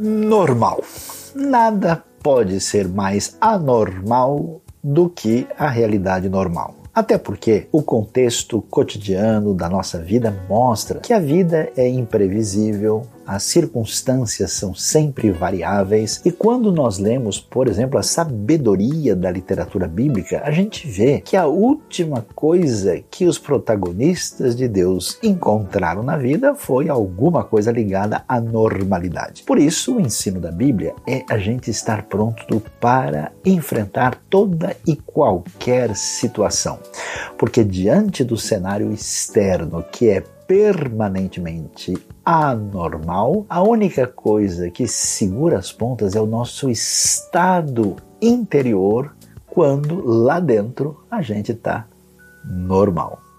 normal. Nada pode ser mais anormal do que a realidade normal. Até porque o contexto cotidiano da nossa vida mostra que a vida é imprevisível, as circunstâncias são sempre variáveis e quando nós lemos, por exemplo, a sabedoria da literatura bíblica, a gente vê que a última coisa que os protagonistas de Deus encontraram na vida foi alguma coisa ligada à normalidade. Por isso, o ensino da Bíblia é a gente estar pronto para enfrentar toda e qualquer situação. Porque diante do cenário externo que é permanentemente anormal, a única coisa que segura as pontas é o nosso estado interior quando lá dentro a gente está normal.